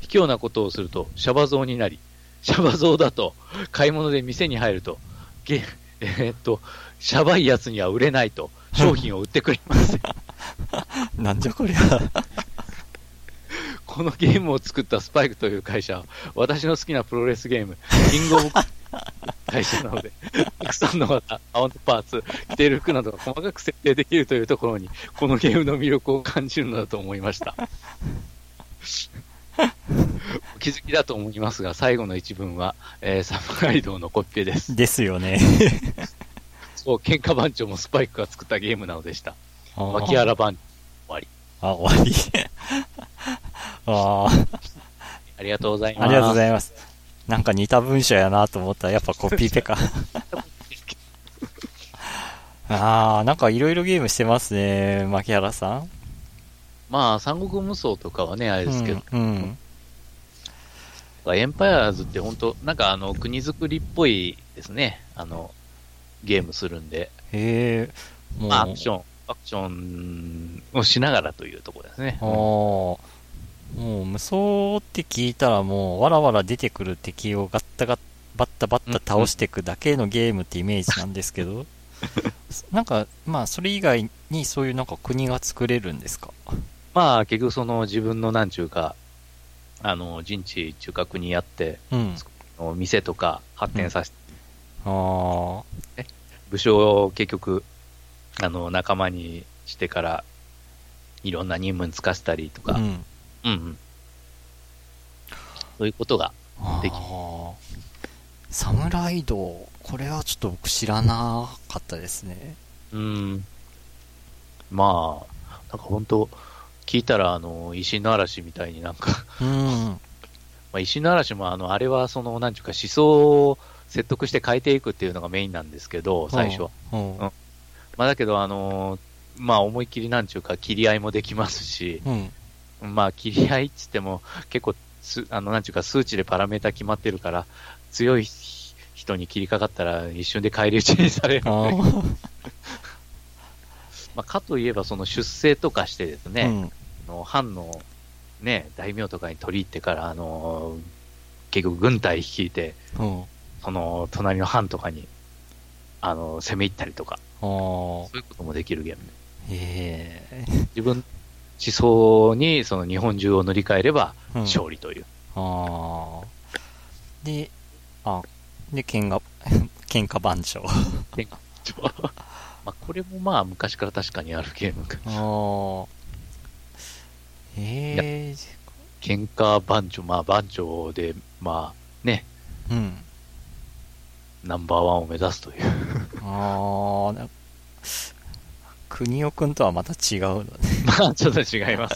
卑怯なことをするとシャバ像になり、シャバ像だと買い物で店に入ると、ゲえー、っと、シャバいやつには売れないと商品を売ってくれます。なんじゃこりゃ。このゲームを作ったスパイクという会社は、私の好きなプロレスゲーム、キングオブ会社なので、たくさんの技、青のパーツ、着ている服などが細かく設定できるというところに、このゲームの魅力を感じるのだと思いました。お気づきだと思いますが、最後の一文は、えー、サムライドのコピペです。ですよね。そう、喧嘩番長もスパイクが作ったゲームなのでした。脇原番終わり。あ、終わり。ああ。ありがとうございます。ありがとうございます。なんか似た文章やなと思ったら、やっぱコピーペか。ああ、なんかいろいろゲームしてますね、牧原さん。まあ、三国無双とかはね、あれですけど。うん、うん、エンパイアーズって本当、なんかあの、国づくりっぽいですね。あの、ゲームするんで。へえ。もう、アクション、アクションをしながらというところですね。ああ。もう無双って聞いたらもうわらわら出てくる敵をガッタガッバッタバッタ倒していくだけのゲームってイメージなんですけど、なんかまあそれ以外にそういうなんか国が作れるんですか？まあ結局その自分のなんちゅうか、あの陣地中核にやって、うん、店とか発展させて、うん、あ武将を結局あの仲間にしてからいろんな任務に就かせたりとか、うん、うんうんそういうことができる。サムライド、これはちょっと僕知らなかったですね。うん。まあ、なんか本当、聞いたら、あの、石の嵐みたいになんかうん。まあ石の嵐も、あの、あれはその、なんていうか、思想を説得して変えていくっていうのがメインなんですけど、最初は。うん。まあだけど、あの、まあ思いっきりなんちゅうか、切り合いもできますし、うん、まあ、切り合いっつっても、結構す、あの、なんていうか、数値でパラメータ決まってるから、強い人に切りかかったら一瞬で返り討ちにされるので。まあ、かといえば、その出世とかしてですね、うん、の藩のね、大名とかに取り入ってから、あの結局軍隊率いて、うん、その隣の藩とかに、あの攻め入ったりとか、そういうこともできるゲーム。で。自分思想にその日本中を塗り替えれば勝利という。うん、ああ。で、あ、で、喧嘩、喧嘩番長。喧嘩番長。まあ、これもまあ昔から確かにあるゲームか。ああ。ええー。喧嘩番長、まあ番長で、まあね。うん。ナンバーワンを目指すという。ああ、国尾くんとはまた違うのね。まあ、ちょっと違います。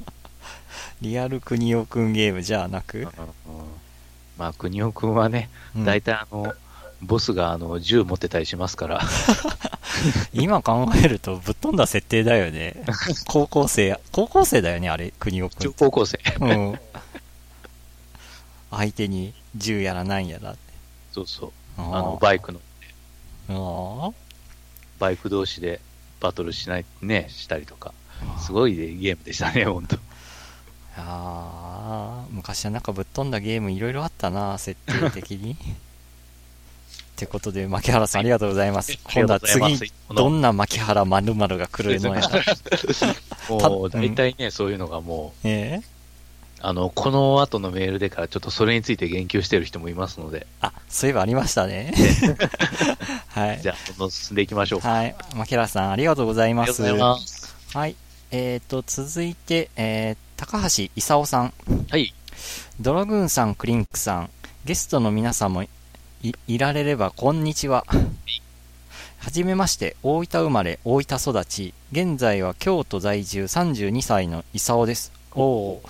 リアル国尾くんゲームじゃなく、まあ、国尾くんはね、大体あの、ボスがあの銃持ってたりしますから。今考えるとぶっ飛んだ設定だよね。高校生、高校生だよね、あれ、国尾くん。中高校生。うん。相手に銃やらなんやらって。そうそう。あの、バイクの。ああ。バイク同士でバトルしない、ね、したりとか、すごいゲームでしたね、本当。ああ、昔はなんかぶっ飛んだゲームいろいろあったな、設定的に。ってことで、牧原さんありがとうございます。今度は次、どんな牧原まるが来るのや。もう、大体ね、そういうのがもう、えーあの、この後のメールでからちょっとそれについて言及してる人もいますので。あ、そういえばありましたね。はい。じゃあ、どんどん進んでいきましょう。はい。牧原さん、ありがとうございます。ありがとうございます。はい。えっ、ー、と、続いて、えー、高橋勲さん。はい。ドラグーンさん、クリンクさん、ゲストの皆さんもいいられれば、こんにちは。はじめまして、大分生まれ、大分育ち、現在は京都在住32歳の勲です。おお。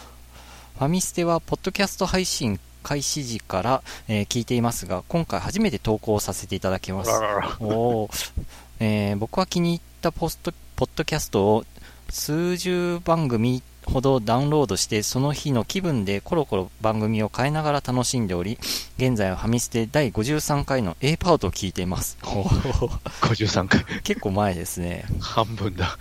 ファミステはポッドキャスト配信開始時から、えー、聞いていますが、今回初めて投稿させていただきます。おえー、僕は気に入ったポストポッドキャストを数十番組ほどダウンロードして、その日の気分でコロコロ番組を変えながら楽しんでおり、現在はファミステ第53回の A パートを聞いています。53回。結構前ですね。半分だ。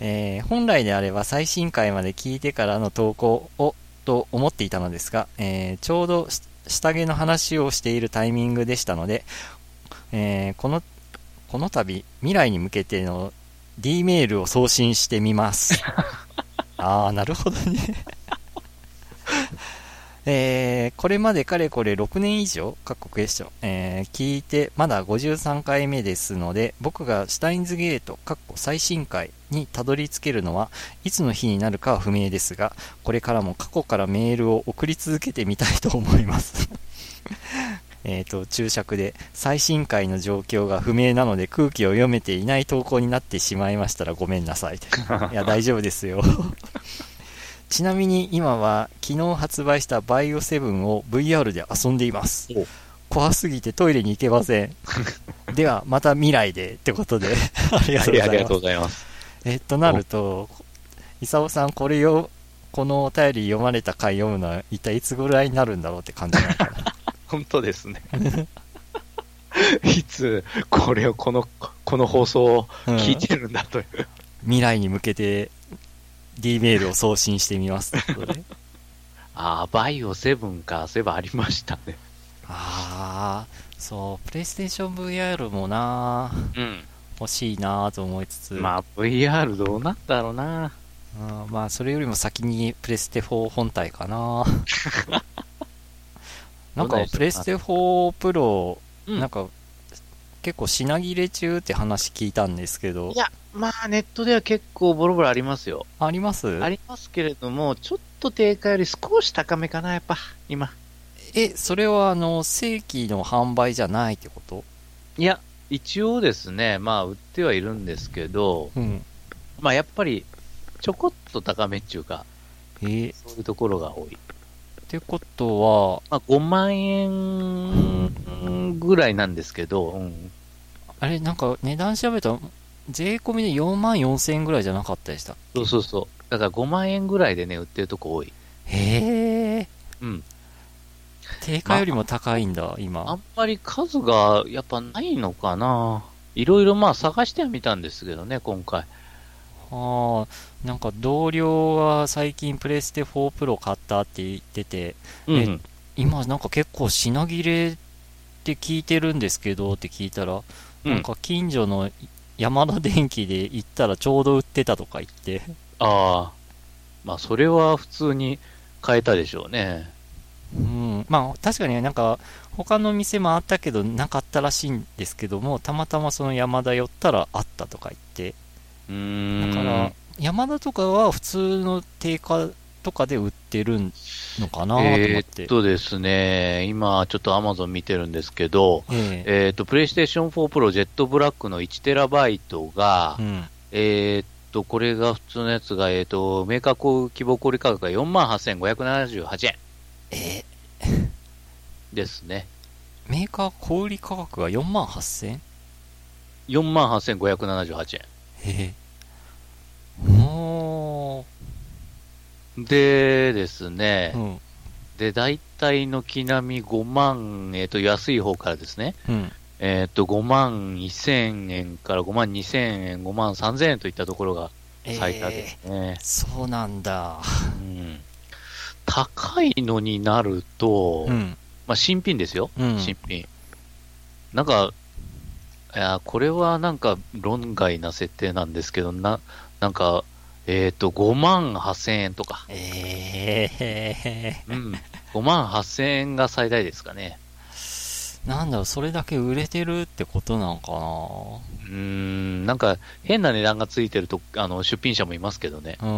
えー、本来であれば最新回まで聞いてからの投稿をと思っていたのですが、えー、ちょうど下着の話をしているタイミングでしたので、えー、この、この度、未来に向けての D メールを送信してみます。ああ、なるほどね えー、これまでかれこれ6年以上、各国クエスチョン、えー、聞いて、まだ53回目ですので、僕がシュタインズゲート、各個最新回にたどり着けるのは、いつの日になるかは不明ですが、これからも過去からメールを送り続けてみたいと思います えっと、注釈で、最新回の状況が不明なので空気を読めていない投稿になってしまいましたらごめんなさい。いや、大丈夫ですよちなみに今は昨日発売したバイオ7を VR で遊んでいます。怖すぎてトイレに行けません。では、また未来でってことでありがとうございます。えっと、なると、伊沢さん、これを、このお便り読まれた回読むのは一体いつぐらいになるんだろうって感じなのかな。本当ですね。いつ、これを、この、この放送を聞いてるんだという、うん、未来に向けて D メールを送信してみます ああ、バイオ7か、そういえばありましたね。ああ、そう、プレイステーション VR もな、うん、欲しいなと思いつつ。まあ、VR どうなっただろうな。うん、まあ、それよりも先にプレステ4本体かな。なんか、プレステ4プロ、うん、なんか、結構品切れ中って話聞いたんですけど。いや、まあ、ネットでは結構ボロボロありますよ。あります？ありますけれども、ちょっと定価より少し高めかな、やっぱ、今。え、それは、あの、正規の販売じゃないってこと？いや、一応ですね、まあ、売ってはいるんですけど、うん、まあ、やっぱり、ちょこっと高めっていうか、えー、そういうところが多い。ってことは、まあ、5万円ぐらいなんですけど、うん、あれ、なんか値段調べたら、税込みで4万4千円ぐらいじゃなかったでしたそうそうそう。だから5万円ぐらいでね、売ってるとこ多い。へえ。うん。定価よりも高いんだ、ま今。あんまり数がやっぱないのかな。いろいろまあ探してはみたんですけどね、今回。ああ、なんか同僚が最近プレステ4プロ買ったって言ってて、うん、今なんか結構品切れって聞いてるんですけどって聞いたら、うん、なんか近所の山田電機で行ったらちょうど売ってたとか言って。ああ、まあそれは普通に買えたでしょうね。うん、まあ確かになんか他の店もあったけどなかったらしいんですけどもたまたまその山田寄ったらあったとか言って。だから山田とかは普通の定価とかで売ってるのかなと思って。えー、っとですね、今ちょっとアマゾン見てるんですけど、えー、えー、っと、プレイステーション4プロジェットブラックの 1TB が、うん、えー、っと、これが普通のやつが、えっと、メーカー希望小売価格が48,578円。えー、ですね。メーカー小売価格が4万 8000? 4万8578円。ええー。おー。でですね、うん、で、大体の木並み5万、えっ、ー、と、安い方からですね、うん、えっ、ー、と、5万1000円から5万2000円、5万3000円といったところが最多ですね。えー、そうなんだ。うん、高いのになると、うん、まあ、新品ですよ、新品。なんか、いや、これはなんか論外な設定なんですけど、な、なんか、えっ、ー、と、5万8000円とか。ええー、うん。5万8000円が最大ですかね。なんだろう、それだけ売れてるってことなのかなうーん、なんか変な値段がついてると、あの、出品者もいますけどね。うん。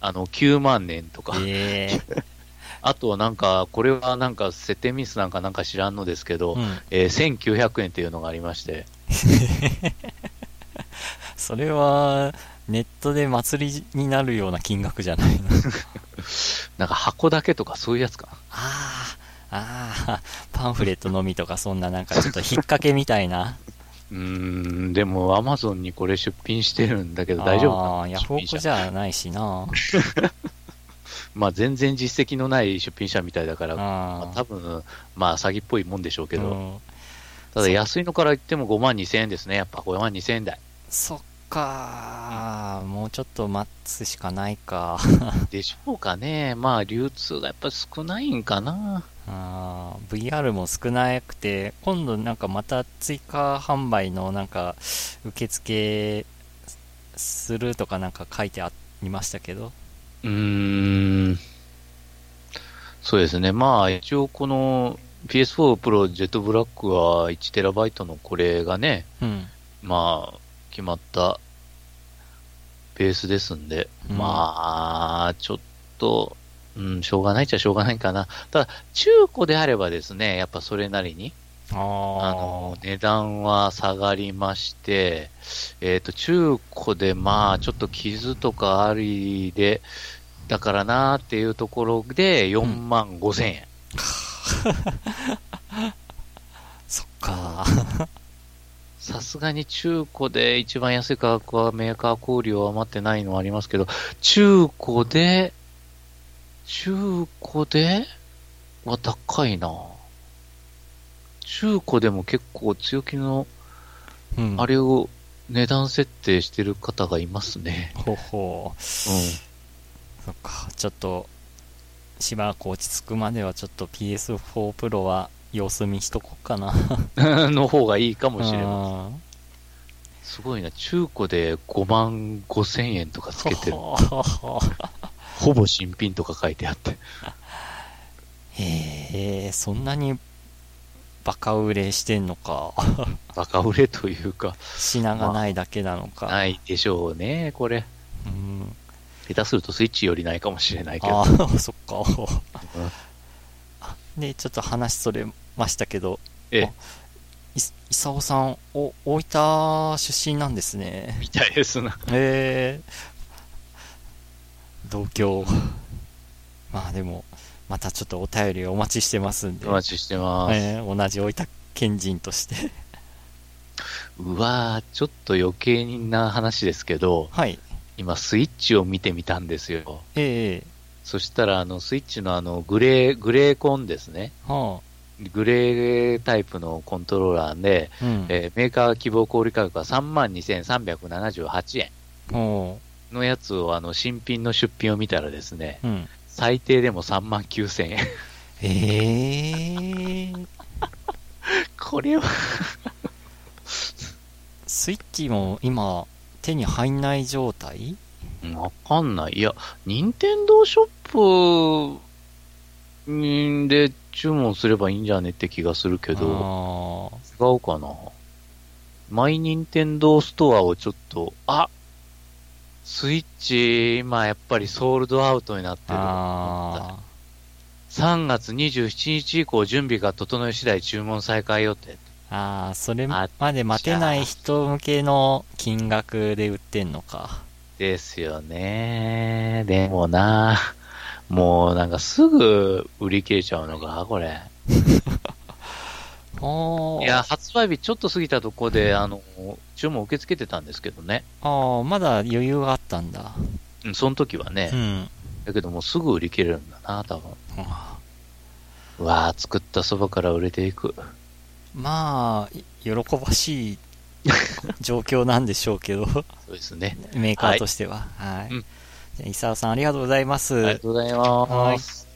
あの、9万年とか。えー あとはなんか、これはなんか設定ミスなんかなんか知らんのですけど、うん、えー、1900円っていうのがありまして。それは、ネットで祭りになるような金額じゃないの？なんか箱だけとかそういうやつかな。ああ、ああ、パンフレットのみとかそんななんかちょっと引っ掛けみたいな。うーん、でもアマゾンにこれ出品してるんだけど大丈夫かなああ、ヤフオクじゃないしな。まあ全然実績のない出品者みたいだから、まあ、多分、まあ詐欺っぽいもんでしょうけど、うん、ただ安いのから言っても5万2000円ですね。やっぱ5万2000円台。そっか、もうちょっと待つしかないか。でしょうかね。まあ、流通がやっぱ少ないんかな。あ VR も少なくて、今度なんかまた追加販売のなんか受付するとかなんか書いてありましたけど。うーん。そうですね。まあ、一応この PS4 Pro ジェットブラックは 1TB のこれがね、うん、まあ、決まったペースですんで、うん、まあ、ちょっと、うん、しょうがないっちゃしょうがないかな。ただ、中古であればですね、やっぱそれなりに、あの、値段は下がりまして、えっ、ー、と、中古でまあ、ちょっと傷とかありで、だからなーっていうところで4万5千円。うん、そっかさすがに中古で一番安い価格はメーカー小売は余ってないのはありますけど、中古で中古では高いな。中古でも結構強気の、あれを値段設定してる方がいますね。ほほう。うん。そっか、ちょっと、しばらく落ち着くまではちょっと PS4 Pro は様子見しとこうかな の方がいいかもしれません。すごいな、中古で5万5千円とかつけてる。ほぼ新品とか書いてあって。へえ、そんなにバカ売れしてんのか。バカ売れというか。品がないだけなのか。まあ、ないでしょうね、これ。うん。下手するとスイッチよりないかもしれないけど。ああ、そっか。で、ちょっと話それましたけど。ええ。い、いさおさん、お、大分出身なんですね。みたいですな。ええー、同郷。まあでも、またちょっとお便りお待ちしてますんで。お待ちしてます。えー、同じ大分県人としてうわー、ちょっと余計な話ですけど、はい。今、スイッチを見てみたんですよ。ええー、そしたら、あの、スイッチのあの、グレー、グレーコンですね。はあ、グレータイプのコントローラーで、うん、えー、メーカー希望小売価格は32,378円。のやつを、あの、新品の出品を見たらですね、うん、最低でも3万9000円。えー、これは。スイッチも今、手に入んない状態？わかんない。いや、任天堂ショップで注文すればいいんじゃねって気がするけど、違うかな。マイ任天堂ストアをちょっと、あスイッチ、今やっぱりソールドアウトになってる。3月27日以降準備が整い次第注文再開予定。ああ、それまで待てない人向けの金額で売ってんのか。ですよね。でもな、もうなんかすぐ売り切れちゃうのか、これ。いや、発売日ちょっと過ぎたとこで、あの、注文受け付けてたんですけどね。ああ、まだ余裕があったんだ。うん、その時はね。うん。だけどもうすぐ売り切れるんだな、多分。うわぁ、作ったそばから売れていく。まあ、喜ばしい状況なんでしょうけど。そうですね。メーカーとしては。はい。はい、うん、伊沢さんありがとうございます。ありがとうございます。はい